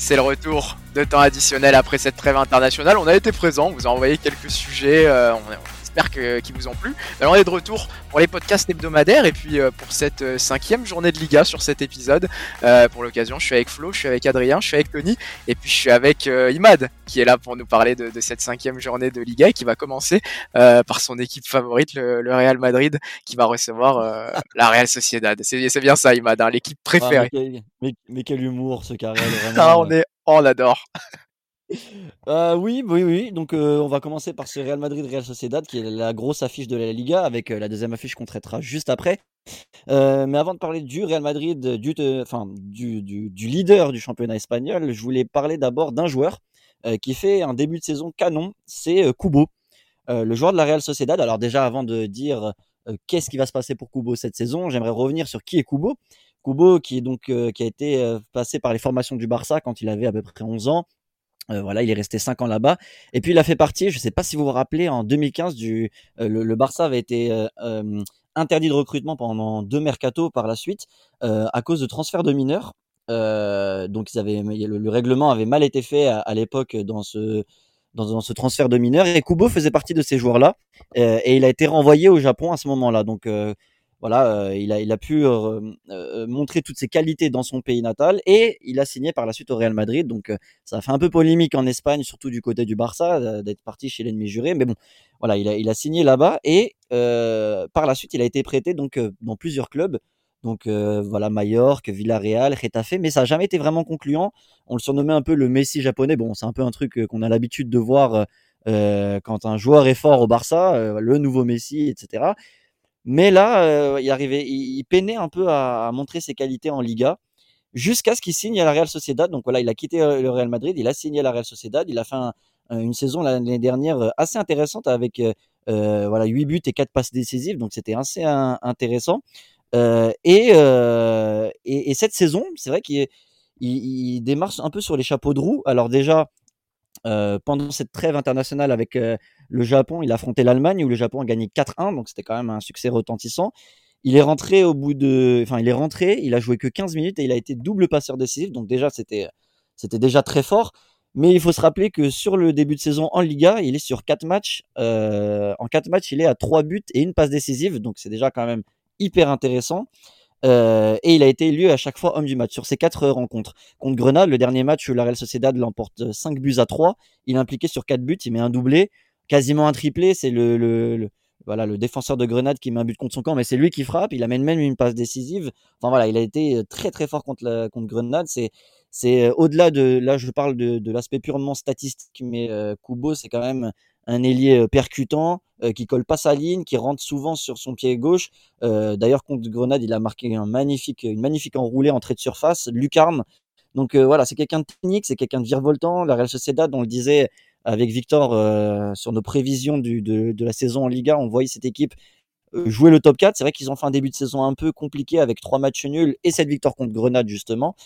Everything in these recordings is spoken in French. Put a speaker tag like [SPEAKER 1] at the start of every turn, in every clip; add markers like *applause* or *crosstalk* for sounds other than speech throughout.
[SPEAKER 1] C'est le retour de temps additionnel après cette trêve internationale. On a été présent, on vous a envoyé quelques sujets. Euh, j'espère qu'ils vous ont plu. Alors on est de retour pour les podcasts hebdomadaires et puis euh, pour cette euh, cinquième journée de Liga sur cet épisode. Euh, pour l'occasion, je suis avec Flo, je suis avec Adrien, je suis avec Tony et puis je suis avec Imad qui est là pour nous parler de, cette cinquième journée de Liga et qui va commencer par son équipe favorite, le, Real Madrid, qui va recevoir la Real Sociedad. C'est bien ça, Imad, hein, l'équipe ah, préférée.
[SPEAKER 2] mais, quel, humour ce carré.
[SPEAKER 1] Ah, on, est, on adore.
[SPEAKER 2] Euh, oui, oui, oui. Donc, euh, on va commencer par ce Real Madrid-Real Sociedad, qui est la grosse affiche de la Liga, avec euh, la deuxième affiche qu'on traitera juste après. mais avant de parler du Real Madrid, du, enfin, du, du, leader du championnat espagnol, je voulais parler d'abord d'un joueur qui fait un début de saison canon, c'est Kubo, le joueur de la Real Sociedad. Alors déjà, avant de dire qu'est-ce qui va se passer pour Kubo cette saison, j'aimerais revenir sur qui est Kubo. Kubo, qui est donc qui a été passé par les formations du Barça quand il avait à peu près 11 ans, euh, voilà, il est resté 5 ans là-bas. Et puis il a fait partie, je ne sais pas si vous vous rappelez, en 2015, du, euh, le, Barça avait été euh, interdit de recrutement pendant deux mercatos par la suite à cause de transferts de mineurs. donc ils avaient, le, règlement avait mal été fait à, l'époque dans ce, dans, ce transfert de mineurs. Et Kubo faisait partie de ces joueurs-là. et il a été renvoyé au Japon à ce moment-là. Donc voilà, euh, il, a, il a pu euh, euh, montrer toutes ses qualités dans son pays natal et il a signé par la suite au Real Madrid. Donc ça a fait un peu polémique en Espagne, surtout du côté du Barça, d'être parti chez l'ennemi juré. Mais bon, voilà, il a, il a signé là-bas et par la suite il a été prêté donc dans plusieurs clubs. Donc voilà, Mallorca, Villarreal, Retafe, mais ça n'a jamais été vraiment concluant. On le surnommait un peu le Messi japonais. Bon, c'est un peu un truc qu'on a l'habitude de voir quand un joueur est fort au Barça, le nouveau Messi, etc. Mais là, euh, il, arrivait, il, peinait un peu à, montrer ses qualités en Liga jusqu'à ce qu'il signe à la Real Sociedad. Donc voilà, il a quitté euh, le Real Madrid, il a signé à la Real Sociedad. Il a fait une saison l'année dernière euh, assez intéressante avec voilà 8 buts et 4 passes décisives. Donc c'était assez intéressant. et, et, cette saison, c'est vrai qu'il il, démarre un peu sur les chapeaux de roue. Alors déjà, pendant cette trêve internationale avec le Japon, il a affronté l'Allemagne où le Japon a gagné 4-1, donc c'était quand même un succès retentissant. Il est rentré au bout de, enfin il est rentré, il a joué que 15 minutes et il a été double passeur décisif, donc déjà c'était c'était déjà très fort. Mais il faut se rappeler que sur le début de saison en Liga, il est sur 4 matchs. en 4 matchs, il est à 3 buts et une passe décisive, donc c'est déjà quand même hyper intéressant. Euh, et il a été élu à chaque fois homme du match sur ces quatre rencontres. Contre Grenade, le dernier match, la Real Sociedad l'emporte 5 buts à 3. Il est impliqué sur 4 buts, il met un doublé, quasiment un triplé. C'est le, le, voilà, le défenseur de Grenade qui met un but contre son camp, mais c'est lui qui frappe. Il amène même une passe décisive. Enfin voilà, il a été très très fort contre, la, contre Grenade. C'est c'est au-delà de là, je parle de, de l'aspect purement statistique, mais euh, Kubo, c'est quand même un ailier euh, percutant euh, qui colle pas sa ligne, qui rentre souvent sur son pied gauche. Euh, d'ailleurs, contre Grenade, il a marqué un magnifique, une magnifique enroulée entrée de surface, lucarne. Donc voilà, c'est quelqu'un de technique, c'est quelqu'un de virevoltant. La Real Sociedad, on le disait avec Victor sur nos prévisions de, la saison en Liga, on voyait cette équipe jouer le top 4. C'est vrai qu'ils ont fait un début de saison un peu compliqué avec trois matchs nuls et cette victoire contre Grenade justement.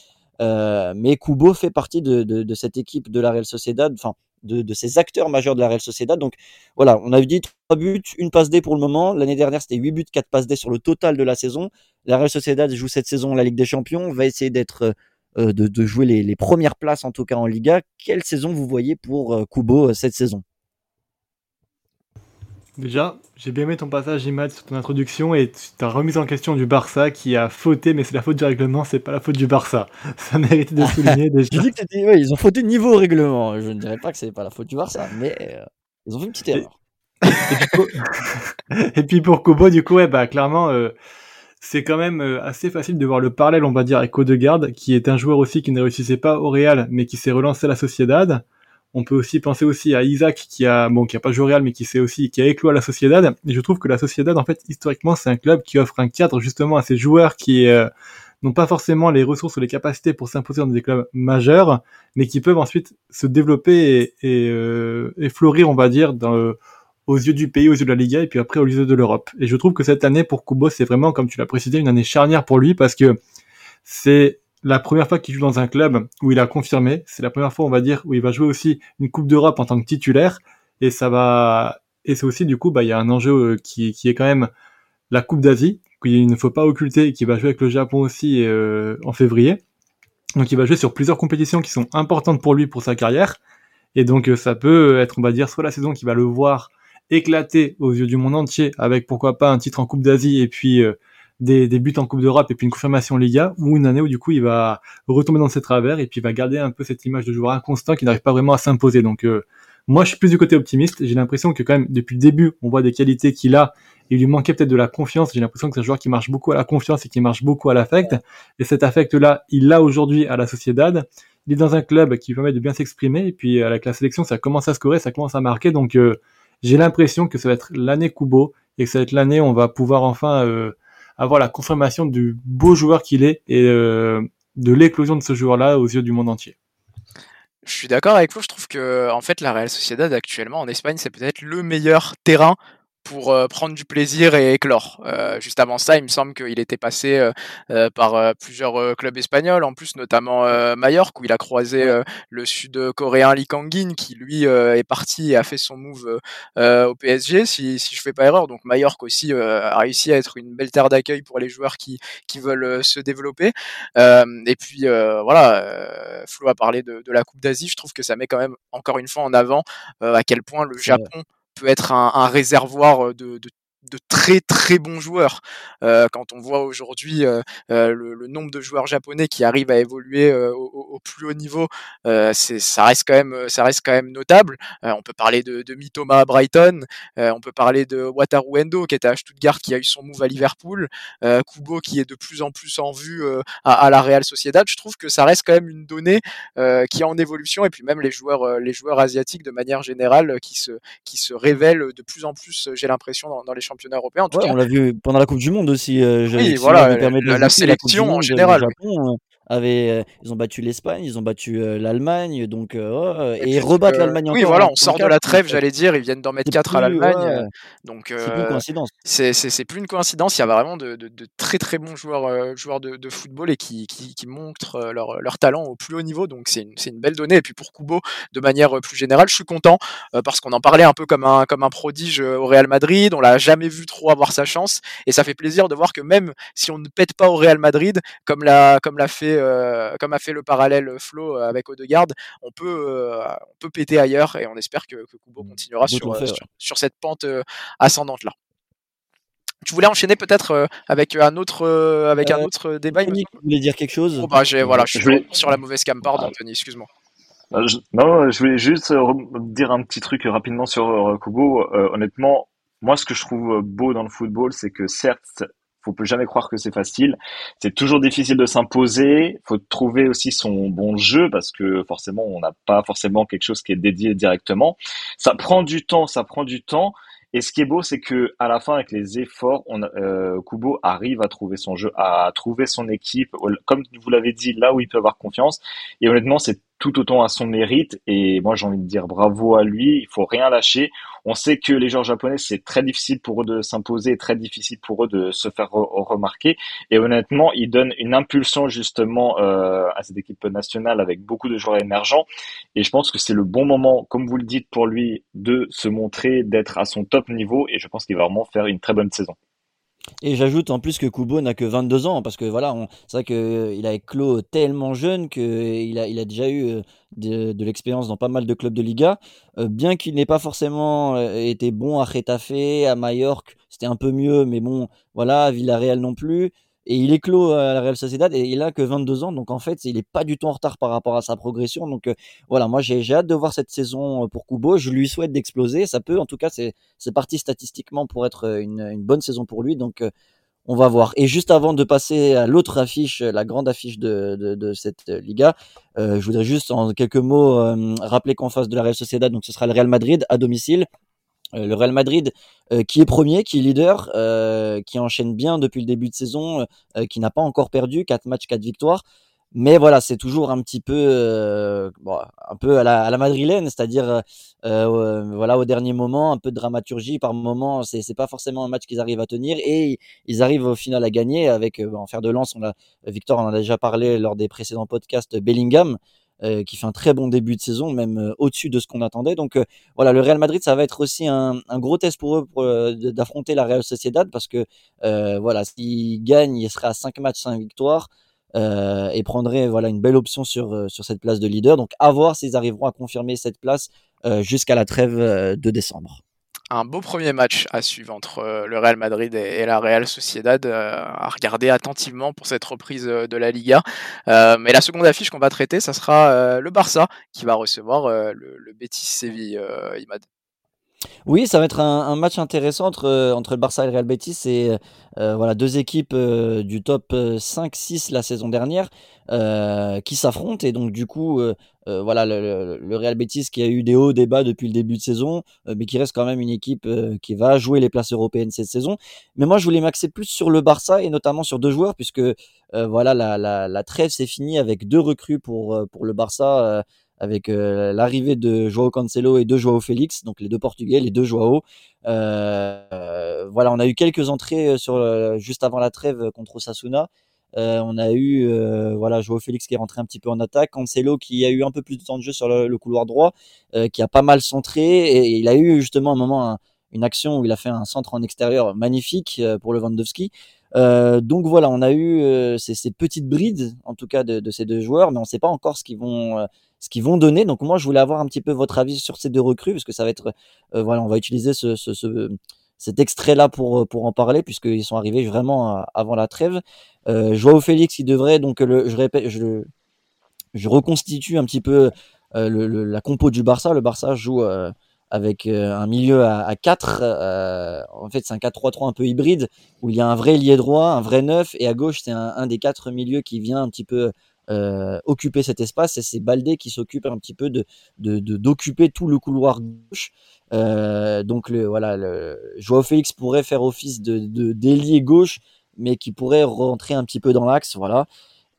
[SPEAKER 2] mais Kubo fait partie de, de, de, cette équipe de la Real Sociedad, enfin de, ces acteurs majeurs de la Real Sociedad. Donc voilà, on avait dit 3 buts, une passe D pour le moment. L'année dernière, c'était 8 buts, 4 passes D sur le total de la saison. La Real Sociedad joue cette saison la Ligue des Champions, va essayer d'être euh, de, jouer les, premières places en tout cas en Liga. Quelle saison vous voyez pour euh, Kubo euh, cette saison?
[SPEAKER 3] Déjà, j'ai bien aimé ton passage, Imad, sur ton introduction et ta remise en question du Barça qui a fauté, mais c'est la faute du règlement, c'est pas la faute du Barça. *laughs* Ça mérite de souligner *laughs* déjà.
[SPEAKER 2] Dit que ils ont fauté niveau règlement. Je ne dirais pas que c'est pas la faute du Barça, mais euh, ils ont fait une petite erreur. *laughs*
[SPEAKER 3] Et, puis pour Kobo, du coup, ouais, bah, clairement, euh, c'est quand même euh, assez facile de voir le parallèle, on va dire, avec Odegaard, qui est un joueur aussi qui ne réussissait pas au Real, mais qui s'est relancé à la Sociedad. On peut aussi penser aussi à Isaac qui a bon qui a pas joué au Real mais qui s'est aussi qui a éclos à la Sociedad et je trouve que la Sociedad en fait historiquement c'est un club qui offre un cadre justement à ces joueurs qui euh, n'ont pas forcément les ressources ou les capacités pour s'imposer dans des clubs majeurs mais qui peuvent ensuite se développer et, euh, fleurir on va dire dans aux yeux du pays, aux yeux de la Liga, et puis après aux yeux de l'Europe. Et je trouve que cette année pour Kubo, c'est vraiment, comme tu l'as précisé, une année charnière pour lui, parce que c'est la première fois qu'il joue dans un club où il a confirmé. C'est la première fois, on va dire, où il va jouer aussi une Coupe d'Europe en tant que titulaire. Et ça va, et c'est aussi, du coup, bah, il y a un enjeu euh, qui, qui est quand même la Coupe d'Asie, qu'il ne faut pas occulter, qui va jouer avec le Japon aussi euh, en février. Donc il va jouer sur plusieurs compétitions qui sont importantes pour lui pour sa carrière. Et donc ça peut être, on va dire, soit la saison qui va le voir éclater aux yeux du monde entier avec pourquoi pas un titre en Coupe d'Asie et puis des, des, buts en Coupe d'Europe et puis une confirmation Liga, ou une année où du coup il va retomber dans ses travers et puis il va garder un peu cette image de joueur inconstant qui n'arrive pas vraiment à s'imposer. Donc moi, je suis plus du côté optimiste. J'ai l'impression que quand même, depuis le début, on voit des qualités qu'il a. Il lui manquait peut-être de la confiance. J'ai l'impression que c'est un joueur qui marche beaucoup à la confiance et qui marche beaucoup à l'affect. Et cet affect-là, il l'a aujourd'hui à la Sociedad. Il est dans un club qui permet de bien s'exprimer. Et puis, avec la sélection, ça commence à scorer, ça commence à marquer. Donc, euh, j'ai l'impression que ça va être l'année Kubo et que ça va être l'année où on va pouvoir enfin euh, avoir la confirmation du beau joueur qu'il est et euh, de l'éclosion de ce joueur-là aux yeux du monde entier.
[SPEAKER 1] Je suis d'accord avec vous, je trouve que en fait la Real Sociedad actuellement en Espagne c'est peut-être le meilleur terrain pour euh, prendre du plaisir et éclore. Euh, juste avant ça, il me semble qu'il était passé euh, par plusieurs clubs espagnols, en plus notamment Mallorca, où il a croisé le sud-coréen Lee Kang-in, qui lui est parti et a fait son move au PSG, si, si je fais pas erreur. Donc Mallorca aussi a réussi à être une belle terre d'accueil pour les joueurs qui, qui veulent se développer. et puis voilà, Flo a parlé de, de la Coupe d'Asie, je trouve que ça met quand même encore une fois en avant à quel point le Japon peut être un, un réservoir de, de de très très bons joueurs. Euh, quand on voit aujourd'hui euh, euh, le, le, nombre de joueurs japonais qui arrivent à évoluer euh, au, au, plus haut niveau, euh, c'est ça reste quand même ça reste quand même notable. on peut parler de, de Mitoma à Brighton, on peut parler de Wataru Endo qui était à Stuttgart qui a eu son move à Liverpool, Kubo qui est de plus en plus en vue à, à, la Real Sociedad. Je trouve que ça reste quand même une donnée qui est en évolution et puis même les joueurs les joueurs asiatiques de manière générale qui se qui se révèlent de plus en plus. J'ai l'impression dans, dans les championnat européen. En tout
[SPEAKER 2] ouais,
[SPEAKER 1] cas.
[SPEAKER 2] On l'a vu pendant la Coupe du Monde aussi. Euh,
[SPEAKER 1] oui, voilà, la, la, la, sélection en général.
[SPEAKER 2] Japon, avait, euh, ils ont battu l'Espagne, ils ont battu euh, l'Allemagne, donc euh, et, et ils rebattent l'Allemagne
[SPEAKER 1] oui, voilà, on sort de la trêve, j'allais dire, ils viennent d'en mettre 4 à l'Allemagne, donc
[SPEAKER 2] c'est plus une coïncidence.
[SPEAKER 1] C'est plus une coïncidence. Il y a vraiment de, de, de très très bons joueurs, joueurs de, de, football et qui, qui, qui montrent leur, leur, talent au plus haut niveau, donc c'est une, une, belle donnée. Et puis pour Kubo, de manière plus générale, je suis content parce qu'on en parlait un peu comme un comme un prodige au Real Madrid. On l'a jamais vu trop avoir sa chance, et ça fait plaisir de voir que même si on ne pète pas au Real Madrid, comme l'a comme l'a fait euh, comme a fait le parallèle Flo avec Odegaard, on peut euh, on peut péter ailleurs et on espère que, que Kubo continuera sur, fait, sur, ouais. sur, cette pente ascendante là. Tu voulais enchaîner peut-être avec un autre avec euh, un autre débat.
[SPEAKER 2] Anthony, vous voulez dire quelque chose?
[SPEAKER 1] Oh, bah, voilà, je suis voulais... sur la mauvaise cam, pardon, Anthony, excuse-moi.
[SPEAKER 4] Je, non, je voulais juste dire un petit truc rapidement sur euh, Kubo. Euh, honnêtement, moi, ce que je trouve beau dans le football, c'est que certes, faut jamais croire que c'est facile. C'est toujours difficile de s'imposer. Faut trouver aussi son bon jeu parce que forcément, on n'a pas forcément quelque chose qui est dédié directement. Ça prend du temps, ça prend du temps. Et ce qui est beau, c'est que à la fin, avec les efforts, on, euh, Kubo arrive à trouver son jeu, à trouver son équipe, comme vous l'avez dit, là où il peut avoir confiance. Et honnêtement, c'est tout autant à son mérite. Et moi, j'ai envie de dire bravo à lui. Il faut rien lâcher. On sait que les joueurs japonais, c'est très difficile pour eux de s'imposer, très difficile pour eux de se faire re remarquer. Et honnêtement, il donne une impulsion justement euh, à cette équipe nationale avec beaucoup de joueurs émergents. Et je pense que c'est le bon moment, comme vous le dites, pour lui de se montrer, d'être à son top niveau. Et je pense qu'il va vraiment faire une très bonne saison.
[SPEAKER 2] Et j'ajoute en plus que Kubo n'a que 22 ans, parce que voilà, c'est vrai qu'il euh, a éclos tellement jeune qu'il a, il a déjà eu euh, de, l'expérience dans pas mal de clubs de Liga. Euh, bien qu'il n'ait pas forcément été bon à Retafe, à Majorque, c'était un peu mieux, mais bon, voilà, à Villarreal non plus. Et il est clos à la Real Sociedad et il a que 22 ans, donc en fait, il est pas du tout en retard par rapport à sa progression. Donc euh, voilà, moi j'ai hâte de voir cette saison pour Kubo. Je lui souhaite d'exploser. Ça peut, en tout cas, c'est parti statistiquement pour être une, bonne saison pour lui. Donc euh, on va voir. Et juste avant de passer à l'autre affiche, la grande affiche de, de, cette Liga, euh, je voudrais juste en quelques mots euh, rappeler qu'en face de la Real Sociedad, donc ce sera le Real Madrid à domicile. Euh, le Real Madrid euh, qui est premier, qui est leader, euh, qui enchaîne bien depuis le début de saison, qui n'a pas encore perdu, 4 matchs, 4 victoires. Mais voilà, c'est toujours un petit peu, un peu à la, à la madrilène, c'est-à-dire voilà au dernier moment, un peu de dramaturgie par moment. C'est c'est pas forcément un match qu'ils arrivent à tenir et ils arrivent au final à gagner avec en fer de lance. On a Victor en a déjà parlé lors des précédents podcasts. Bellingham, euh, qui fait un très bon début de saison, même euh, au-dessus de ce qu'on attendait. Donc euh, voilà, le Real Madrid, ça va être aussi un, un gros test pour eux pour, d'affronter la Real Sociedad parce que voilà, s'ils gagnent, il sera à 5 matchs, 5 victoires. et prendrait voilà une belle option sur sur cette place de leader. Donc à voir s'ils arriveront à confirmer cette place jusqu'à la trêve de décembre
[SPEAKER 1] un beau premier match à suivre entre euh, le Real Madrid et, la Real Sociedad euh, à regarder attentivement pour cette reprise euh, de la Liga. mais la seconde affiche qu'on va traiter, ça sera le Barça qui va recevoir le, le, Betis Séville, Imad.
[SPEAKER 2] Oui, ça va être un, match intéressant entre, euh, entre le Barça et le Real Betis. C'est euh, voilà, deux équipes euh, du top 5-6 la saison dernière qui s'affrontent. Et donc, du coup, voilà, le, Real Betis qui a eu des hauts, des bas depuis le début de saison, mais qui reste quand même une équipe qui va jouer les places européennes cette saison. Mais moi, je voulais m'axer plus sur le Barça et notamment sur deux joueurs, puisque voilà, la, la, la trêve s'est finie avec deux recrues pour, pour le Barça avec euh, l'arrivée de Joao Cancelo et de Joao Félix, donc les deux Portugais, les deux Joao. Euh, voilà, on a eu quelques entrées euh, sur juste avant la trêve contre Osasuna. on a eu voilà Joao Félix qui est rentré un petit peu en attaque, Cancelo qui a eu un peu plus de temps de jeu sur le, couloir droit, qui a pas mal centré et, il a eu justement un moment une action où il a fait un centre en extérieur magnifique pour le Lewandowski. donc voilà, on a eu ces, petites brides en tout cas de, ces deux joueurs, mais on ne sait pas encore ce qu'ils vont ce qu'ils vont donner. Donc moi, je voulais avoir un petit peu votre avis sur ces deux recrues, parce que ça va être, euh, voilà, on va utiliser ce, ce, ce cet extrait-là pour, pour en parler, puisqu'ils sont arrivés vraiment euh, avant la trêve. Euh, Joao Félix, il devrait, donc, je répète, je, reconstitue un petit peu euh, la compo du Barça. Le Barça joue euh, avec un milieu à, à 4. en fait, c'est un 4-3-3 un peu hybride, où il y a un vrai lié droit, un vrai neuf, et à gauche, c'est un, des quatre milieux qui vient un petit peu euh, occuper cet espace et c'est Baldé qui s'occupe un petit peu de d'occuper tout le couloir gauche. Euh, donc le voilà, le Joao Félix pourrait faire office de d'ailier gauche, mais qui pourrait rentrer un petit peu dans l'axe, voilà.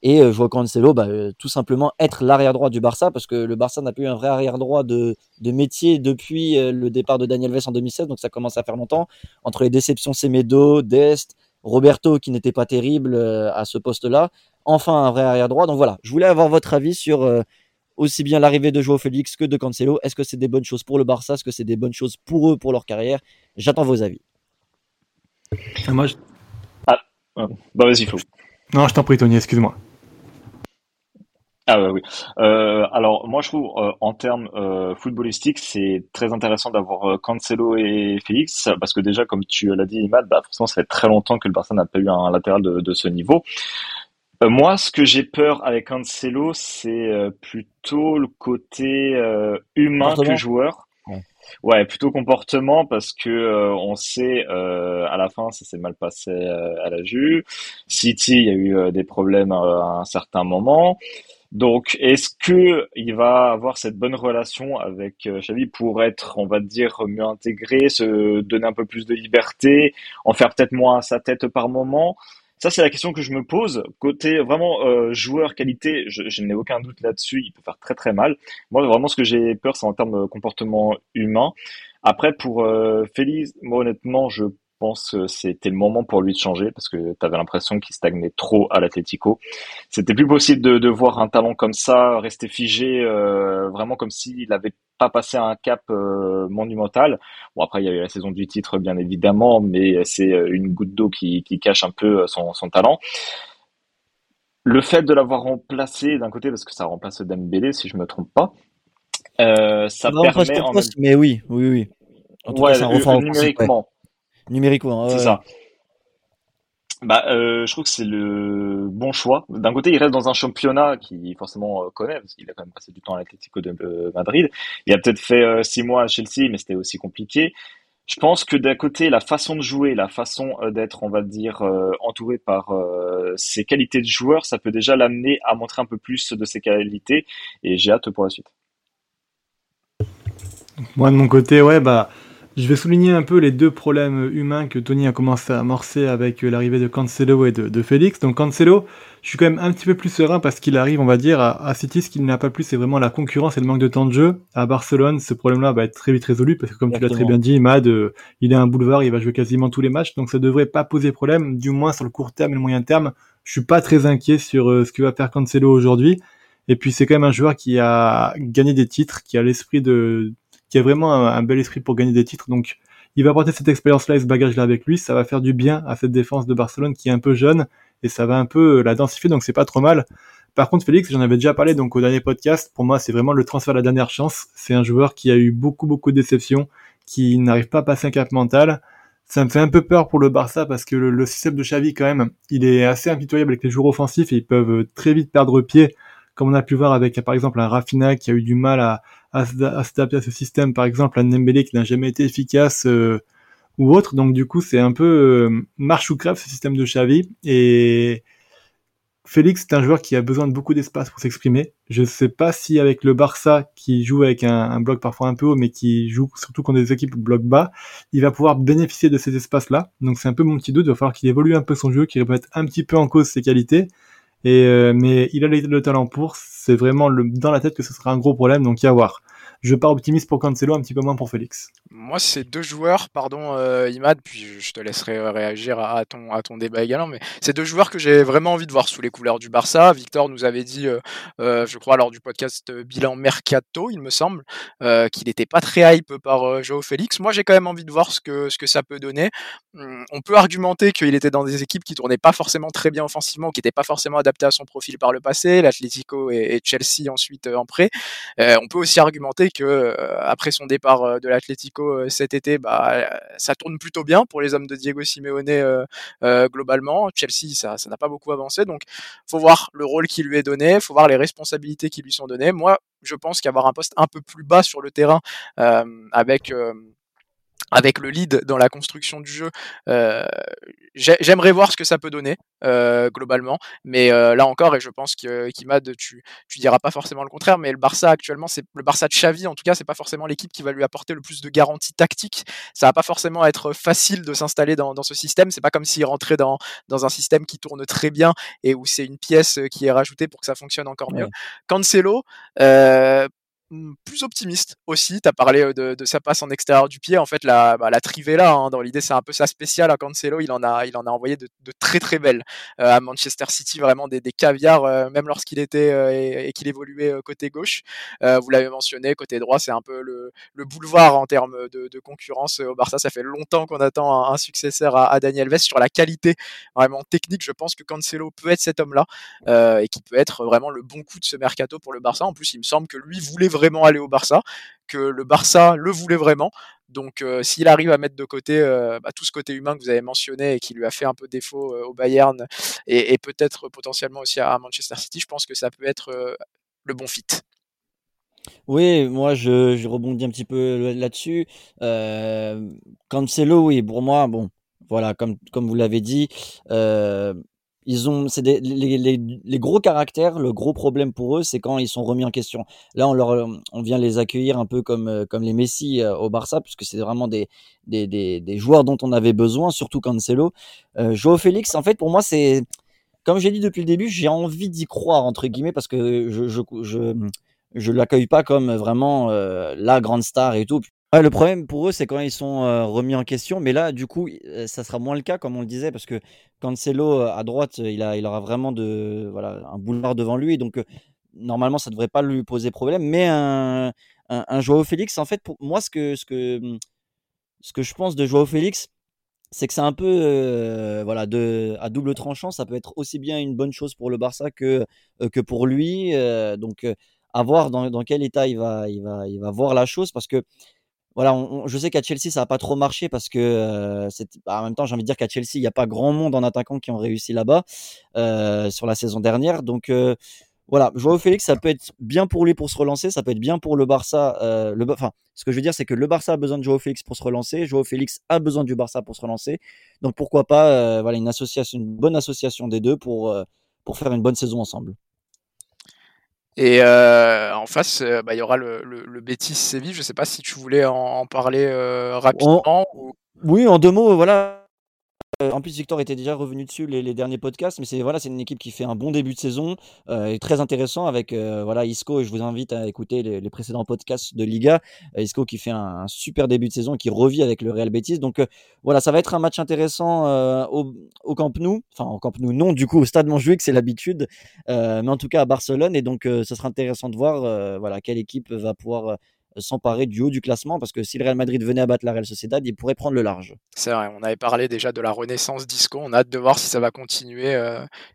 [SPEAKER 2] Et euh, Joao Cancelo, bah, euh, tout simplement être l'arrière droit du Barça, parce que le Barça n'a plus un vrai arrière droit de, métier depuis le départ de Daniel Vess en 2016, donc ça commence à faire longtemps. Entre les déceptions Semedo, Dest, Roberto qui n'était pas terrible à ce poste-là, enfin un vrai arrière droit. Donc voilà, je voulais avoir votre avis sur euh, aussi bien l'arrivée de Joao Félix que de Cancelo. Est-ce que c'est des bonnes choses pour le Barça? Est-ce que c'est des bonnes choses pour eux, pour leur carrière? J'attends vos avis.
[SPEAKER 3] Ah, moi,
[SPEAKER 4] ah, bah vas-y, Flo.
[SPEAKER 3] Non, je t'en prie, Tony, excuse-moi.
[SPEAKER 4] Ah oui. Euh, alors moi je trouve euh, en termes footballistiques c'est très intéressant d'avoir Cancelo et Félix parce que déjà comme tu l'as dit Imad, bah forcément ça fait très longtemps que le Barça n'a pas eu un latéral de, de ce niveau. Euh, moi, ce que j'ai peur avec Cancelo, c'est euh, plutôt le côté euh, humain que joueur. Ouais. plutôt comportement parce que on sait à la fin ça s'est mal passé à la Juve. City, il y a eu des problèmes à un certain moment. Donc, est-ce que il va avoir cette bonne relation avec Xavi pour être, on va dire, mieux intégré, se donner un peu plus de liberté, en faire peut-être moins à sa tête par moment? Ça, c'est la question que je me pose. Côté vraiment euh, joueur qualité, je, je n'ai aucun doute là-dessus. Il peut faire très très mal. Moi, vraiment, ce que j'ai peur, c'est en termes de comportement humain. Après, pour euh, Félix, moi, honnêtement, je pense que c'était le moment pour lui de changer parce que tu avais l'impression qu'il stagnait trop à l'Atletico. C'était plus possible de, de, voir un talent comme ça rester figé, euh, vraiment comme s'il n'avait pas passé un cap euh, monumental. Bon après il y a eu la saison du titre bien évidemment, mais c'est euh, une goutte d'eau qui, qui, cache un peu son, son talent. Le fait de l'avoir remplacé d'un côté parce que ça remplace Dembélé si je me trompe pas, euh, ça permet
[SPEAKER 2] en mais oui, oui, oui.
[SPEAKER 4] En tout ouais, cas, ça numériquement.
[SPEAKER 2] Numériquement,
[SPEAKER 4] c'est ça. Bah, euh, je trouve que c'est le bon choix. D'un côté, il reste dans un championnat qui forcément euh, connaît, parce qu'il a quand même passé du temps à l'Atlético de euh, Madrid. Il a peut-être fait euh, six mois à Chelsea, mais c'était aussi compliqué. Je pense que d'un côté, la façon de jouer, la façon d'être, on va dire, entouré par ses qualités de joueur, ça peut déjà l'amener à montrer un peu plus de ses qualités. Et j'ai hâte pour la suite.
[SPEAKER 3] Moi, de mon côté, ouais, bah je vais souligner un peu les deux problèmes humains que Tony a commencé à amorcer avec l'arrivée de Cancelo et de, Félix. Donc Cancelo, je suis quand même un petit peu plus serein parce qu'il arrive, on va dire, à, City, ce qu'il n'a pas plus, c'est vraiment la concurrence et le manque de temps de jeu. À Barcelone, ce problème-là va être très vite résolu parce que comme tu l'as très bien dit, Mad, euh, il est un boulevard, il va jouer quasiment tous les matchs, donc ça devrait pas poser problème, du moins sur le court terme et le moyen terme. Je suis pas très inquiet sur euh, ce que va faire Cancelo aujourd'hui. Et puis c'est quand même un joueur qui a gagné des titres, qui a l'esprit de qui a vraiment un, bel esprit pour gagner des titres. Donc, il va apporter cette expérience-là et ce bagage-là avec lui. Ça va faire du bien à cette défense de Barcelone qui est un peu jeune et ça va un peu la densifier, donc c'est pas trop mal. Par contre, Félix, j'en avais déjà parlé donc au dernier podcast. Pour moi, c'est vraiment le transfert de la dernière chance. C'est un joueur qui a eu beaucoup beaucoup de déceptions, qui n'arrive pas à passer un cap mental. Ça me fait un peu peur pour le Barça parce que le, système de Xavi quand même, il est assez impitoyable avec les joueurs offensifs et ils peuvent très vite perdre pied, comme on a pu voir avec par exemple un Rafinha qui a eu du mal à, à, s'adapter à ce système, par exemple un Dembélé qui n'a jamais été efficace euh, ou autre. Donc du coup, c'est un peu euh, marche ou crève ce système de Xavi et Félix, c'est un joueur qui a besoin de beaucoup d'espace pour s'exprimer. Je ne sais pas si avec le Barça, qui joue avec un, bloc parfois un peu haut, mais qui joue surtout contre des équipes bloc bas, il va pouvoir bénéficier de ces espaces-là. Donc c'est un peu mon petit doute. Il va falloir qu'il évolue un peu son jeu, qu'il remette un petit peu en cause ses qualités. Et euh, mais il a le, talent pour. C'est vraiment le, dans la tête que ce sera un gros problème. Donc y a à voir je pars optimiste pour Cancelo, un petit peu moins pour Félix.
[SPEAKER 1] Moi, c'est deux joueurs, pardon euh, Imad, puis je te laisserai réagir à, ton, à ton débat également, mais c'est deux joueurs que j'ai vraiment envie de voir sous les couleurs du Barça. Victor nous avait dit, euh, euh, je crois, lors du podcast Bilan Mercato, il me semble, qu'il n'était pas très hype par Joao Félix. Moi, j'ai quand même envie de voir ce que, ce que ça peut donner. Hum, on peut argumenter qu'il était dans des équipes qui tournaient pas forcément très bien offensivement, qui n'étaient pas forcément adaptées à son profil par le passé, l'Atlético et, et, Chelsea ensuite en prêt. on peut aussi argumenter que euh, après son départ euh, de l'Atlético euh, cet été, bah, ça tourne plutôt bien pour les hommes de Diego Simeone globalement. Chelsea, ça, n'a pas beaucoup avancé, donc faut voir le rôle qui lui est donné, faut voir les responsabilités qui lui sont données. Moi, je pense qu'avoir un poste un peu plus bas sur le terrain avec avec le lead dans la construction du jeu. Euh, J'aimerais voir ce que ça peut donner euh, globalement, mais euh, là encore, et je pense qu'Imad, tu, tu diras pas forcément le contraire, mais le Barça actuellement, c'est le Barça de Xavi, en tout cas, c'est pas forcément l'équipe qui va lui apporter le plus de garanties tactiques. Ça va pas forcément être facile de s'installer dans, dans, ce système. C'est pas comme s'il rentrait dans, dans un système qui tourne très bien et où c'est une pièce qui est rajoutée pour que ça fonctionne encore mieux. Cancelo, plus optimiste aussi. Tu as parlé de, sa passe en extérieur du pied. En fait, la, bah, la Trivella, hein, dans l'idée, c'est un peu sa spéciale à Cancelo. Il en a, il en a envoyé de, très très belles à Manchester City, vraiment des, des caviars, même lorsqu'il était et, qu'il évoluait côté gauche. vous l'avez mentionné, côté droit, c'est un peu le, le, boulevard en termes de, concurrence au Barça. Ça fait longtemps qu'on attend un, successeur à, Daniel Vest sur la qualité vraiment technique. Je pense que Cancelo peut être cet homme-là et qui peut être vraiment le bon coup de ce mercato pour le Barça. En plus, il me semble que lui voulait vraiment vraiment aller au Barça, que le Barça le voulait vraiment. Donc euh, s'il arrive à mettre de côté euh, bah, tout ce côté humain que vous avez mentionné et qui lui a fait un peu défaut euh, au Bayern et, peut-être potentiellement aussi à Manchester City, je pense que ça peut être le bon fit.
[SPEAKER 2] Oui, moi je, rebondis un petit peu là-dessus. Cancelo, oui, pour moi, bon, voilà, comme, comme vous l'avez dit, ils ont, c'est les, gros caractères. Le gros problème pour eux, c'est quand ils sont remis en question. Là, on leur, on vient les accueillir un peu comme euh, comme les Messi euh, au Barça, puisque c'est vraiment des, des, des, des, joueurs dont on avait besoin, surtout Cancelo. Euh, Joao Félix, en fait, pour moi, c'est comme j'ai dit depuis le début, j'ai envie d'y croire entre guillemets parce que je je je, je l'accueille pas comme vraiment euh, la grande star et tout le problème pour eux, c'est quand ils sont euh, remis en question. Mais là, du coup, euh, ça sera moins le cas, comme on le disait, parce que Cancelo euh, à droite, il, aura vraiment de, voilà, un boulevard devant lui. Donc, normalement, ça ne devrait pas lui poser problème. Mais un, un, Joao Félix, en fait, pour moi, ce que, ce que, je pense de Joao Félix, c'est que c'est un peu voilà à double tranchant ça peut être aussi bien une bonne chose pour le Barça que pour lui donc à voir dans, dans, quel état il va il va il va voir la chose parce que voilà, je sais qu'à Chelsea, ça n'a pas trop marché parce que euh, bah, en même temps, j'ai envie de dire qu'à Chelsea, il n'y a pas grand monde en attaquant qui ont réussi là-bas euh, sur la saison dernière. Donc euh, voilà, Joao Félix, ça peut être bien pour lui pour se relancer, ça peut être bien pour le Barça. le, enfin, ce que je veux dire, c'est que le Barça a besoin de Joao Félix pour se relancer, Joao Félix a besoin du Barça pour se relancer. Donc pourquoi pas, voilà, une association, une bonne association des deux pour pour faire une bonne saison ensemble.
[SPEAKER 1] Et euh, en face, euh, bah, il y aura le, le, le Betis Séville. Je ne sais pas si tu voulais en, parler euh, rapidement.
[SPEAKER 2] Oui, en deux mots, voilà. Euh, en plus, Victor était déjà revenu dessus les, derniers podcasts, mais c'est voilà, c'est une équipe qui fait un bon début de saison euh, et très intéressant avec euh, voilà Isco. Et je vous invite à écouter les, précédents podcasts de Liga. Isco qui fait un, super début de saison, qui revit avec le Real Betis. Donc voilà, ça va être un match intéressant au, Camp Nou, enfin au Camp Nou, non, du coup au Stade Montjuic, c'est l'habitude, mais en tout cas à Barcelone. Et donc, ce sera intéressant de voir voilà quelle équipe va pouvoir s'emparer du haut du classement parce que si le Real Madrid venait à battre la Real Sociedad, il pourrait prendre le large.
[SPEAKER 1] C'est vrai, on avait parlé déjà de la renaissance d'Isco. On a hâte de voir si ça va continuer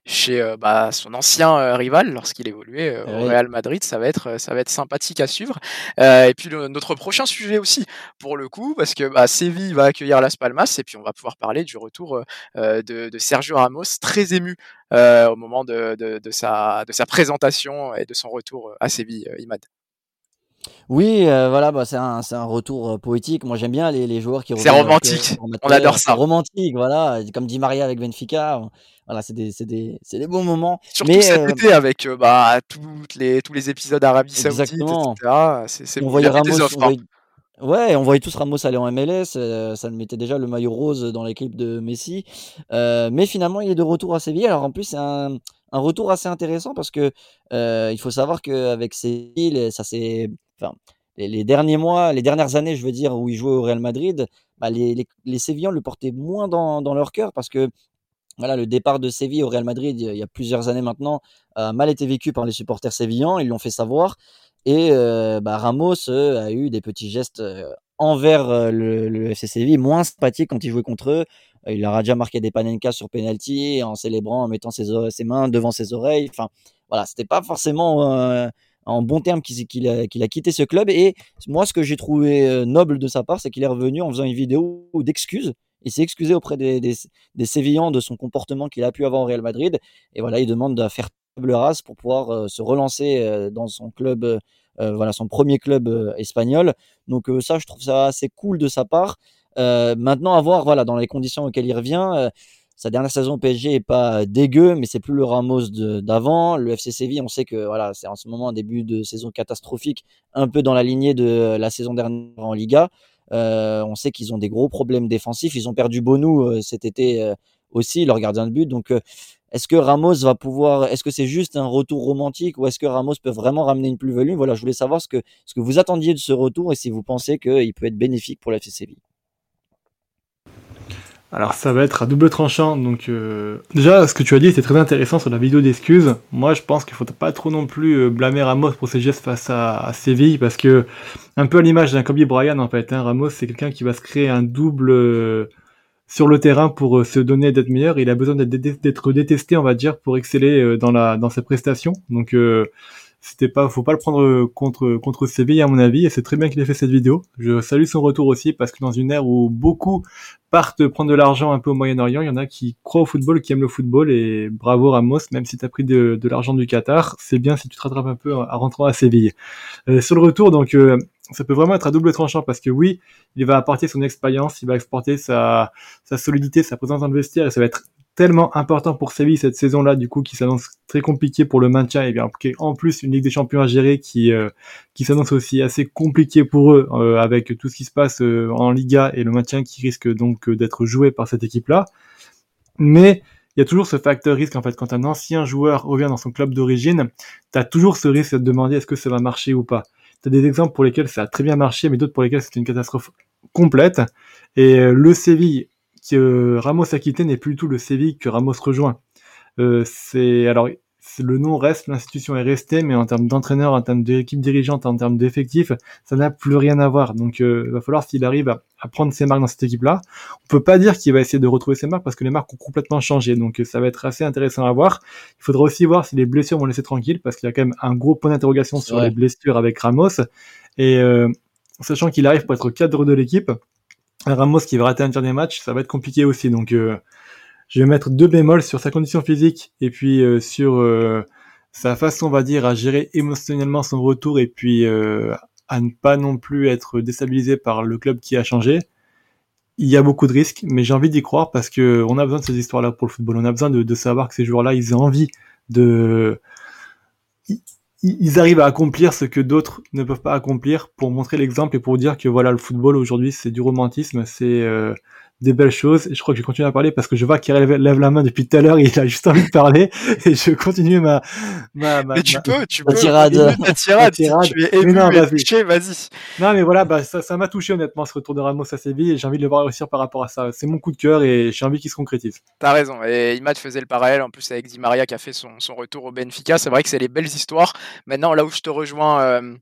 [SPEAKER 1] chez bah, son ancien rival lorsqu'il évoluait au Real Madrid. Ça va être, ça va être sympathique à suivre. et puis notre prochain sujet aussi, pour le coup, parce que bah, Séville va accueillir Las Palmas et puis on va pouvoir parler du retour de, de, Sergio Ramos, très ému au moment de, de, sa, de sa présentation et de son retour à Séville, Imad.
[SPEAKER 2] Oui, voilà, bah, c'est un, un, retour poétique. Moi, j'aime bien les, les, joueurs qui
[SPEAKER 1] C'est romantique. On adore ça.
[SPEAKER 2] Romantique, voilà. Comme dit Maria avec Benfica. Voilà, c'est des, des, des, bons moments.
[SPEAKER 1] Surtout Mais, cet été avec bah, toutes les, tous les épisodes Arabie Saoudite, etc. C'est
[SPEAKER 2] on voyait Ramos, offres, hein. Ouais, on voyait tous Ramos aller en MLS. ça mettait déjà le maillot rose dans l'équipe de Messi. Euh, mais finalement, il est de retour à Séville. Alors en plus, c'est un, retour assez intéressant parce que euh, il faut savoir qu'avec Séville, ça c'est, enfin, les, derniers mois, les dernières années, je veux dire, où il jouait au Real Madrid, bah, les, Sévillans le portaient moins dans, dans leur cœur parce que voilà, le départ de Séville au Real Madrid, il y a plusieurs années maintenant, a mal été vécu par les supporters sévillans. Ils l'ont fait savoir. Et bah, Ramos a eu des petits gestes envers le, le, FC Séville moins sympathiques quand il jouait contre eux. Il leur a déjà marqué des panenkas sur penalty en célébrant, en mettant ses, mains devant ses oreilles. Enfin, voilà, c'était pas forcément en bon terme qu'il a, a, quitté ce club. Et moi, ce que j'ai trouvé noble de sa part, c'est qu'il est revenu en faisant une vidéo d'excuses. Il s'est excusé auprès des, des, des, Sévillans de son comportement qu'il a pu avoir au Real Madrid. Et voilà, il demande de faire pour pouvoir se relancer dans son club euh, voilà son premier club euh, espagnol. Donc euh, ça, je trouve ça assez cool de sa part. maintenant, à voir voilà dans les conditions auxquelles il revient sa dernière saison au PSG est pas dégueu, mais c'est plus le Ramos d'avant. Le FC Séville, on sait que voilà, c'est en ce moment un début de saison catastrophique, un peu dans la lignée de la saison dernière en Liga. Euh, on sait qu'ils ont des gros problèmes défensifs. Ils ont perdu Bonou cet été aussi, leur gardien de but. Donc est-ce que Ramos va pouvoir, est-ce que c'est juste un retour romantique ou est-ce que Ramos peut vraiment ramener une plus-value? Voilà, je voulais savoir ce que, ce que vous attendiez de ce retour et si vous pensez qu'il peut être bénéfique pour la Séville.
[SPEAKER 3] Alors ça va être à double tranchant. Donc euh, déjà, ce que tu as dit, c'est très intéressant sur la vidéo d'excuses. Moi, je pense qu'il faut pas trop non plus euh, blâmer Ramos pour ses gestes face à, Séville, parce que un peu à l'image d'un Kobe Bryant en fait. Hein, Ramos, c'est quelqu'un qui va se créer un double euh, sur le terrain pour euh, se donner d'être meilleur. Il a besoin d'être détesté, on va dire, pour exceller euh, dans la dans ses prestations. Donc euh, c'était pas, faut pas le prendre contre contre Séville à mon avis. Et c'est très bien qu'il ait fait cette vidéo. Je salue son retour aussi parce que dans une ère où beaucoup partent prendre de l'argent un peu au Moyen-Orient, il y en a qui croient au football, qui aiment le football. Et bravo Ramos, même si tu as pris de, de l'argent du Qatar, c'est bien si tu te rattrapes un peu à rentrant à Séville. sur le retour, donc ça peut vraiment être à double tranchant parce que oui, il va apporter son expérience, il va exporter sa, solidité, sa présence dans le vestiaire et ça va être tellement important pour Séville cette saison-là, du coup, qui s'annonce très compliqué pour le maintien et bien en plus une Ligue des Champions à gérer qui euh, qui s'annonce aussi assez compliqué pour eux euh, avec tout ce qui se passe euh, en Liga et le maintien qui risque donc d'être joué par cette équipe-là. Mais il y a toujours ce facteur risque en fait quand un ancien joueur revient dans son club d'origine, tu as toujours ce risque de te demander est-ce que ça va marcher ou pas. T'as des exemples pour lesquels ça a très bien marché, mais d'autres pour lesquels c'est une catastrophe complète. Et euh, le Séville que Ramos a quitté n'est plus tout le Séville que Ramos rejoint. Euh, c'est alors le nom reste, l'institution est restée, mais en termes d'entraîneur, en termes d'équipe dirigeante, en termes d'effectifs, ça n'a plus rien à voir. Donc, euh, il va falloir s'il arrive à, prendre ses marques dans cette équipe-là. On peut pas dire qu'il va essayer de retrouver ses marques parce que les marques ont complètement changé. Donc, ça va être assez intéressant à voir. Il faudra aussi voir si les blessures vont laisser tranquille parce qu'il y a quand même un gros point d'interrogation sur les blessures avec Ramos. Et euh, sachant qu'il arrive pour être cadre de l'équipe, Ramos qui va rater un dernier match, ça va être compliqué aussi. Donc, euh, je vais mettre deux bémols sur sa condition physique et puis euh, sur euh, sa façon, on va dire, à gérer émotionnellement son retour et puis euh, à ne pas non plus être déstabilisé par le club qui a changé. Il y a beaucoup de risques, mais j'ai envie d'y croire parce que on a besoin de ces histoires-là pour le football. On a besoin de, de savoir que ces joueurs-là, ils ont envie de, ils arrivent à accomplir ce que d'autres ne peuvent pas accomplir pour montrer l'exemple et pour dire que voilà, le football aujourd'hui, c'est du romantisme, c'est des belles choses. Je crois que je vais continuer à parler parce que je vois qu'il lève, la main depuis tout à l'heure. Il a juste envie de parler *laughs* et je continue ma ma,
[SPEAKER 1] ma mais tu peux, tu peux.
[SPEAKER 2] Tirade.
[SPEAKER 1] Ta tirade. Tu es ému, non, vas-y. vas-y.
[SPEAKER 3] Non, mais voilà, bah ça, ça m'a touché honnêtement ce retour de Ramos à Séville et j'ai envie de le voir réussir par rapport à ça. C'est mon coup de cœur et j'ai envie qu'il se concrétise.
[SPEAKER 1] T'as raison. Et Imad faisait le parallèle en plus avec Di Maria qui a fait son, son retour au Benfica. C'est vrai que c'est les belles histoires. Maintenant, là où je te rejoins. Euh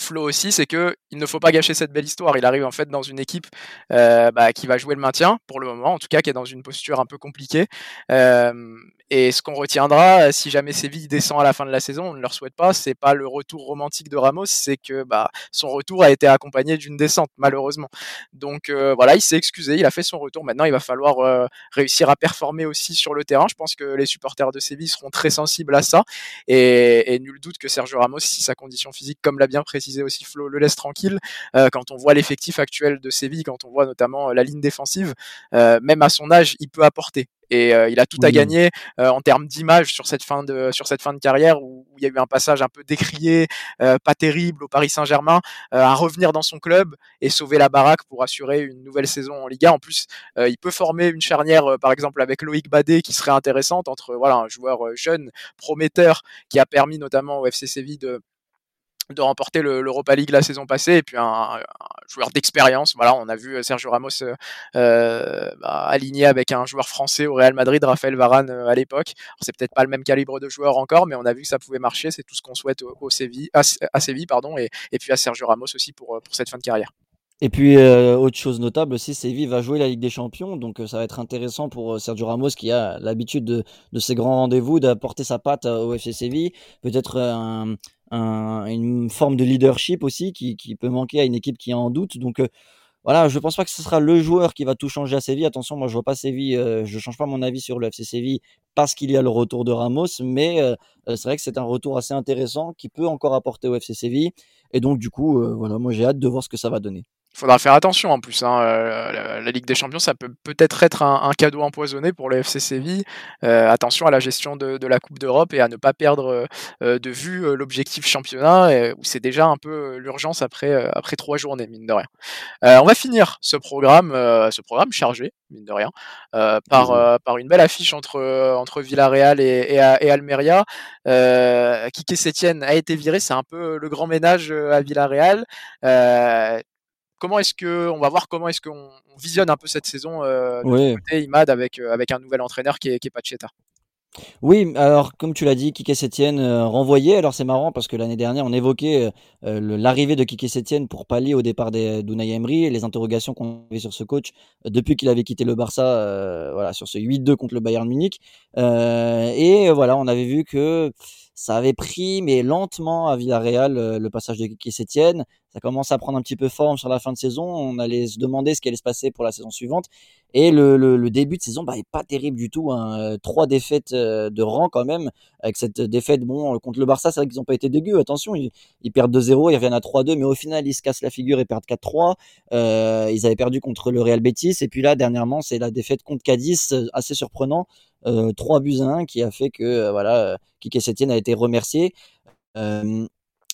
[SPEAKER 1] Flo aussi, c'est que il ne faut pas gâcher cette belle histoire. Il arrive en fait dans une équipe euh, bah, qui va jouer le maintien pour le moment, en tout cas qui est dans une posture un peu compliquée. Euh, et ce qu'on retiendra, si jamais Séville descend à la fin de la saison, on ne leur souhaite pas, c'est pas le retour romantique de Ramos, c'est que bah, son retour a été accompagné d'une descente, malheureusement. Donc euh, voilà, il s'est excusé, il a fait son retour. Maintenant, il va falloir euh, réussir à performer aussi sur le terrain. Je pense que les supporters de Séville seront très sensibles à ça. Et nul doute que Sergio Ramos, si sa condition physique, comme l'a bien précisé aussi Flo, le laisse tranquille, euh, quand on voit l'effectif actuel de Séville, quand on voit notamment la ligne défensive, même à son âge, il peut apporter et euh, il a tout à gagner euh, en termes d'image sur cette fin de sur cette fin de carrière où, il y a eu un passage un peu décrié, euh, pas terrible au Paris Saint-Germain, à revenir dans son club et sauver la baraque pour assurer une nouvelle saison en Liga. En plus, il peut former une charnière, par exemple avec Loïc Badet, qui serait intéressante entre voilà un joueur jeune, prometteur, qui a permis notamment au FC Séville de de remporter l'Europa League la saison passée et puis un, joueur d'expérience. Voilà, on a vu euh, Sergio Ramos euh, euh, bah, aligné avec un joueur français au Real Madrid, Raphaël Varane à l'époque. C'est peut-être pas le même calibre de joueur encore, mais on a vu que ça pouvait marcher. C'est tout ce qu'on souhaite au, Séville, à, Séville, pardon, et, et, puis à Sergio Ramos aussi pour, pour cette fin de carrière.
[SPEAKER 2] Et puis, autre chose notable aussi, Séville va jouer la Ligue des Champions, donc ça va être intéressant pour Sergio Ramos qui a l'habitude de, de, ces grands rendez-vous, d'apporter sa patte au FC Séville. Peut-être un, une forme de leadership aussi qui, qui, peut manquer à une équipe qui est en doute. Donc euh, voilà, je pense pas que ce sera le joueur qui va tout changer à Séville. Attention, moi je vois pas Séville, euh, je change pas mon avis sur le FC Séville parce qu'il y a le retour de Ramos, mais euh, c'est vrai que c'est un retour assez intéressant qui peut encore apporter au FC Séville. Et donc du coup, voilà, moi j'ai hâte de voir ce que ça va donner.
[SPEAKER 1] Il faudra faire attention en plus. Hein. Euh, la, Ligue des Champions, ça peut peut-être être un, cadeau empoisonné pour le FC Séville. Euh, attention à la gestion de, la Coupe d'Europe et à ne pas perdre euh, de vue l'objectif championnat, où c'est déjà un peu l'urgence après, après trois journées, mine de rien. on va finir ce programme, ce programme chargé, mine de rien, par, par une belle affiche entre, entre Villarreal et, et, et Almeria. Kike Sétienne a été viré, c'est un peu le grand ménage à Villarreal comment est-ce que on va voir comment est-ce qu'on visionne un peu cette saison euh, de côté Imad avec euh, avec un nouvel entraîneur qui est, qui est Pacheta.
[SPEAKER 2] Oui, alors comme tu l'as dit, Kike Sétienne euh, renvoyé. Alors c'est marrant parce que l'année dernière, on évoquait l'arrivée de Kike Sétienne pour pallier au départ d'Unai Emery et les interrogations qu'on avait sur ce coach depuis qu'il avait quitté le Barça, voilà, sur ce 8-2 contre le Bayern Munich. et voilà, on avait vu que ça avait pris, mais lentement à Villarreal, le passage de Kike Sétienne ça commence à prendre un petit peu forme sur la fin de saison. On allait se demander ce qui allait se passer pour la saison suivante. Et le, le, début de saison bah, est pas terrible du tout. Hein. Trois défaites euh, de rang quand même. Avec cette défaite bon contre le Barça, c'est vrai qu'ils n'ont pas été dégueux. Attention, ils, ils perdent 2-0, ils reviennent à 3-2, mais au final ils se cassent la figure et perdent 4-3. Euh, ils avaient perdu contre le Real Betis. Et puis là, dernièrement, c'est la défaite contre Cadiz, euh, assez surprenant. Euh, 3 buts à 1 qui a fait que euh, voilà, Kike Setien a été remercié. Euh,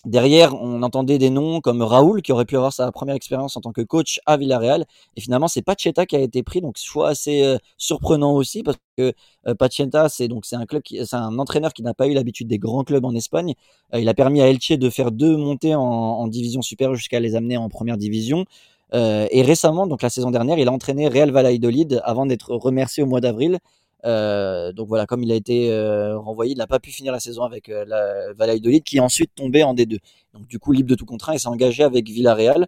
[SPEAKER 2] Derrière, on entendait des noms comme Raoul, qui aurait pu avoir sa première expérience en tant que coach à Villarreal. Et finalement, c'est Pacheta qui a été pris. Donc, choix assez euh, surprenant aussi, parce que euh, Pacheta, c'est donc c'est un club, c'est un entraîneur qui n'a pas eu l'habitude des grands clubs en Espagne. Euh, il a permis à Elche de faire deux montées en, division supérieure jusqu'à les amener en première division. et récemment, donc la saison dernière, il a entraîné Real Valladolid avant d'être remercié au mois d'avril. Euh, donc voilà, comme il a été euh, renvoyé, il n'a pas pu finir la saison avec euh, la Valladolid, qui est ensuite tombé en D2. Donc du coup, libre de tout contrat, il s'est engagé avec Villarreal.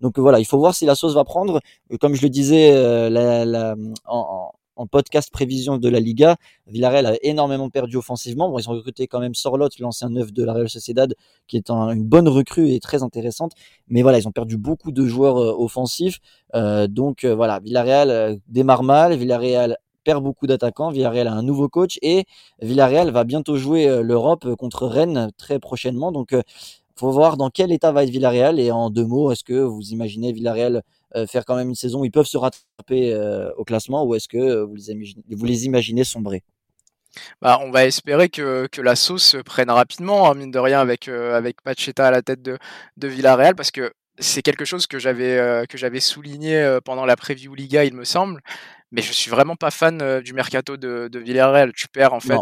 [SPEAKER 2] Donc voilà, il faut voir si la sauce va prendre. Comme je le disais en, podcast prévision de la Liga, Villarreal a énormément perdu offensivement. Bon, ils ont recruté quand même Sorlot, l'ancien neuf de la Real Sociedad, qui est une bonne recrue et très intéressante. Mais voilà, ils ont perdu beaucoup de joueurs offensifs. donc voilà, Villarreal démarre mal. Villarreal perd beaucoup d'attaquants. Villarreal a un nouveau coach et Villarreal va bientôt jouer euh, l'Europe contre Rennes très prochainement. Donc, euh, faut voir dans quel état va être Villarreal. Et en deux mots, est-ce que vous imaginez Villarreal euh, faire quand même une saison où ils peuvent se rattraper au classement ou est-ce que vous les imaginez, vous les imaginez sombrer?
[SPEAKER 1] Bah, on va espérer que, que, la sauce prenne rapidement, hein, mine de rien, avec, avec Pacheta à la tête de, de Villarreal, parce que c'est quelque chose que j'avais que j'avais souligné pendant la preview Liga, il me semble. mais je suis vraiment pas fan du mercato de, de Villarreal. Tu perds en fait,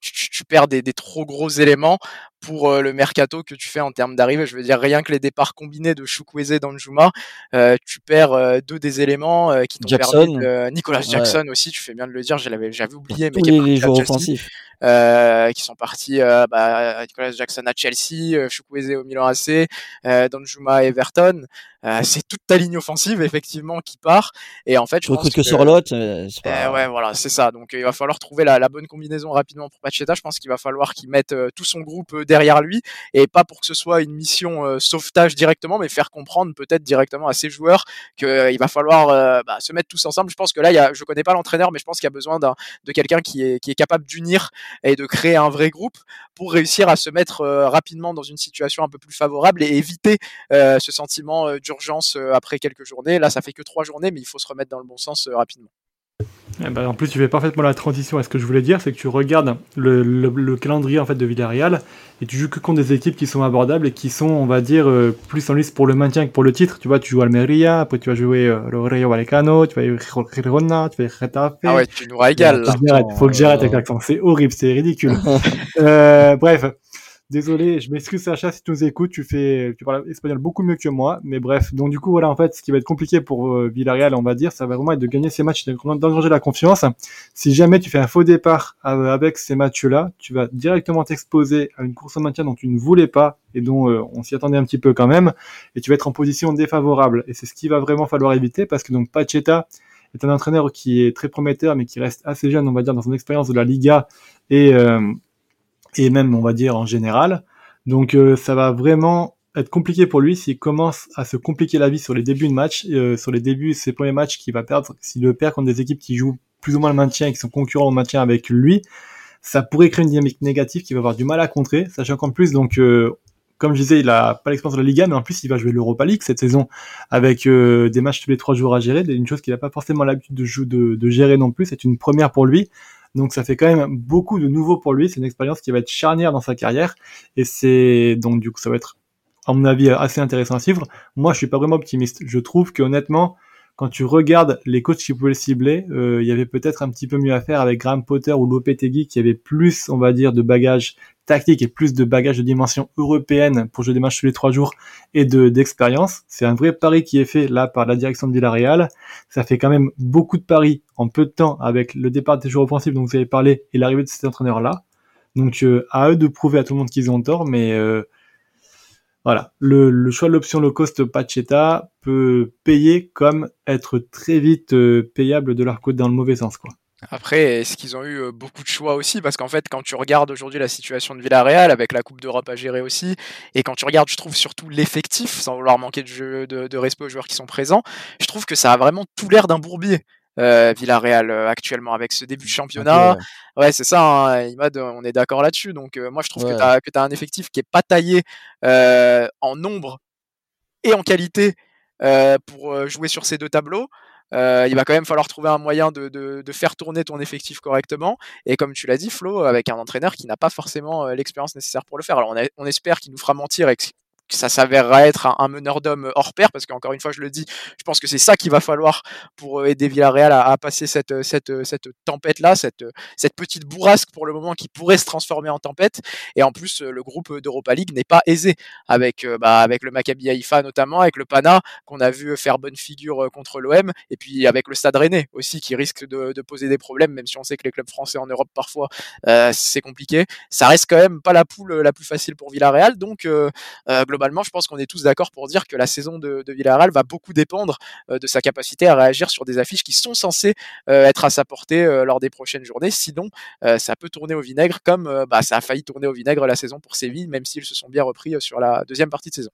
[SPEAKER 1] tu, tu, perds des, des, trop gros éléments pour le mercato que tu fais en termes d'arrivée. Je veux dire, rien que les départs combinés de Chukwueze et d'Anjuma, euh, tu perds deux des éléments qui t'ont permis. Nicolas Jackson aussi, tu fais bien de le dire, j'avais oublié.
[SPEAKER 2] mais les, les joueurs offensifs.
[SPEAKER 1] Euh, qui sont partis euh, bah, Nicolas Jackson à Chelsea, euh, Chukwueze au Milan AC, euh, à Everton. Euh, *laughs* c'est toute ta ligne offensive effectivement qui part. Et en fait,
[SPEAKER 2] je, pense que, sur l'autre. Pas...
[SPEAKER 1] ouais, voilà, c'est ça. Donc il va falloir trouver la, la, bonne combinaison rapidement pour Pacheta. Je pense qu'il va falloir qu'il mette tout son groupe derrière lui et pas pour que ce soit une mission sauvetage directement, mais faire comprendre peut-être directement à ses joueurs qu'il va falloir bah, se mettre tous ensemble. Je pense que là, il y a, je connais pas l'entraîneur, mais je pense qu'il y a besoin de quelqu'un qui est, qui est capable d'unir et de créer un vrai groupe pour réussir à se mettre euh, rapidement dans une situation un peu plus favorable et éviter euh, ce sentiment euh, d'urgence après quelques journées. Là, ça fait que trois journées, mais il faut se remettre dans le bon sens rapidement.
[SPEAKER 3] Eh ben, en plus, tu fais parfaitement la transition à ce que je voulais dire, c'est que tu regardes le, le, calendrier en fait de Villarreal et tu joues que contre des équipes qui sont abordables et qui sont, on va dire, euh, plus en liste pour le maintien que pour le titre. Tu vois, tu joues Almeria, après tu vas jouer euh, le Rayo Vallecano, tu vas jouer Girona, tu vas jouer Retafe.
[SPEAKER 1] Ah ouais, tu nous régales.
[SPEAKER 3] Il faut que j'arrête avec l'accent, c'est horrible, c'est ridicule. *laughs* euh, bref, Désolé, je m'excuse Sacha si tu nous écoutes, tu fais, tu parles espagnol beaucoup mieux que moi, mais bref. Donc du coup voilà, en fait, ce qui va être compliqué pour euh, Villarreal, on va dire, ça va vraiment être de gagner ces matchs, d'engranger la confiance. Si jamais tu fais un faux départ euh, avec ces matchs-là, tu vas directement t'exposer à une course au maintien dont tu ne voulais pas et dont euh, on s'y attendait un petit peu quand même, et tu vas être en position défavorable. Et c'est ce qu'il va vraiment falloir éviter parce que donc Pacheta est un entraîneur qui est très prometteur, mais qui reste assez jeune, on va dire, dans son expérience de la Liga et et même on va dire en général. Donc euh, ça va vraiment être compliqué pour lui s'il commence à se compliquer la vie sur les débuts de match, euh, sur les débuts ses premiers matchs qu'il va perdre, s'il le perd contre des équipes qui jouent plus ou moins le maintien et qui sont concurrents au maintien avec lui, ça pourrait créer une dynamique négative qui va avoir du mal à contrer, sachant qu'en plus donc euh, comme je disais, il a pas l'expérience de la Liga, mais en plus il va jouer l'Europa League cette saison avec des matchs tous les trois jours à gérer, une chose qu'il n'a pas forcément l'habitude de, de, de, gérer non plus. C'est une première pour lui. Donc ça fait quand même beaucoup de nouveau pour lui. C'est une expérience qui va être charnière dans sa carrière. Et c'est donc du coup ça va être à mon avis assez intéressant à suivre. Moi je suis pas vraiment optimiste. Je trouve que honnêtement quand tu regardes les coachs qui pouvaient le cibler, euh, il y avait peut-être un petit peu mieux à faire avec Graham Potter ou Lopetegui qui avait plus, on va dire, de bagages tactiques et plus de bagages de dimension européenne pour jouer des matchs tous les trois jours et de d'expérience. C'est un vrai pari qui est fait là par la direction de Villarreal. Ça fait quand même beaucoup de paris en peu de temps avec le départ des joueurs offensifs dont vous avez parlé et l'arrivée de cet entraîneur-là. Donc euh, à eux de prouver à tout le monde qu'ils ont tort, mais euh, voilà, le, choix de l'option low cost Pacheta peut payer comme être très vite euh, payable de leur côté dans le mauvais sens, quoi.
[SPEAKER 1] Après, est-ce qu'ils ont eu euh, beaucoup de choix aussi? Parce qu'en fait, quand tu regardes aujourd'hui la situation de Villarreal, avec la Coupe d'Europe à gérer aussi, et quand tu regardes, je trouve surtout l'effectif, sans vouloir manquer de, jeu, de, respect aux joueurs qui sont présents, je trouve que ça a vraiment tout l'air d'un bourbier. Euh, Villarreal actuellement avec ce début de championnat. Ouais, c'est ça, hein, Imad, on est d'accord là-dessus. Donc moi je trouve que tu as, as un effectif qui est pas taillé en nombre et en qualité pour jouer sur ces deux tableaux. il va quand même falloir trouver un moyen de, de, de, faire tourner ton effectif correctement. Et comme tu l'as dit, Flo, avec un entraîneur qui n'a pas forcément l'expérience nécessaire pour le faire. Alors on, on espère qu'il nous fera mentir ça s'avérera être un, meneur d'hommes hors pair, parce qu'encore une fois, je le dis, je pense que c'est ça qu'il va falloir pour euh, aider Villarreal à, passer cette, euh, cette, euh, cette tempête-là, cette, cette petite bourrasque pour le moment qui pourrait se transformer en tempête. Et en plus, le groupe d'Europa League n'est pas aisé, avec, bah, avec le Maccabi Haïfa notamment, avec le Pana, qu'on a vu faire bonne figure contre l'OM, et puis avec le Stade Rennais aussi, qui risque de, de, poser des problèmes, même si on sait que les clubs français en Europe, parfois, euh, c'est compliqué. Ça reste quand même pas la poule la plus facile pour Villarreal, donc euh, je pense qu'on est tous d'accord pour dire que la saison de, Villarreal va beaucoup dépendre euh, de sa capacité à réagir sur des affiches qui sont censées euh, être à sa portée euh, lors des prochaines journées. Sinon, ça peut tourner au vinaigre comme bah, ça a failli tourner au vinaigre la saison pour Séville, même s'ils se sont bien repris sur la deuxième partie de saison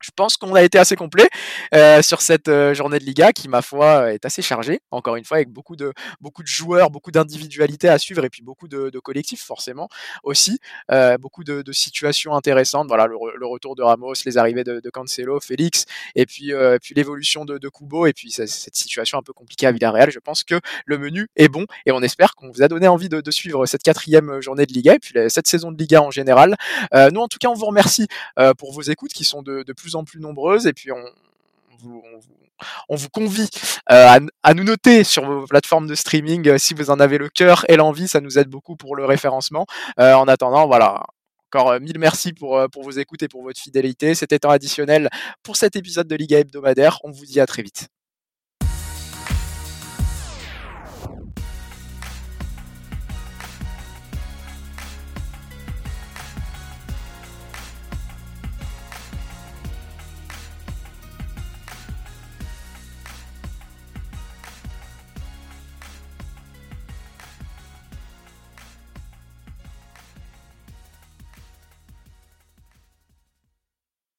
[SPEAKER 1] je pense qu'on a été assez complet euh, sur cette euh, journée de Liga qui, ma foi, est assez chargée. Encore une fois, avec beaucoup de beaucoup de joueurs, beaucoup d'individualités à suivre et puis beaucoup de, de collectifs forcément aussi, euh, beaucoup de, de, situations intéressantes. Voilà, le, le, retour de Ramos, les arrivées de, de Cancelo, Félix, et puis euh, puis l'évolution de, de Kubo et puis cette situation un peu compliquée à Villarreal. Je pense que le menu est bon et on espère qu'on vous a donné envie de, de, suivre cette quatrième journée de Liga et puis cette saison de Liga en général. nous, en tout cas, on vous remercie pour vos écoutes qui sont de, de plus en plus nombreuses et puis on, on vous, convie à, nous noter sur vos plateformes de streaming si vous en avez le cœur et l'envie, ça nous aide beaucoup pour le référencement. en attendant, voilà, encore mille merci pour, pour vos écoutes et pour votre fidélité. C'était temps additionnel pour cet épisode de Liga hebdomadaire. On vous dit à très vite.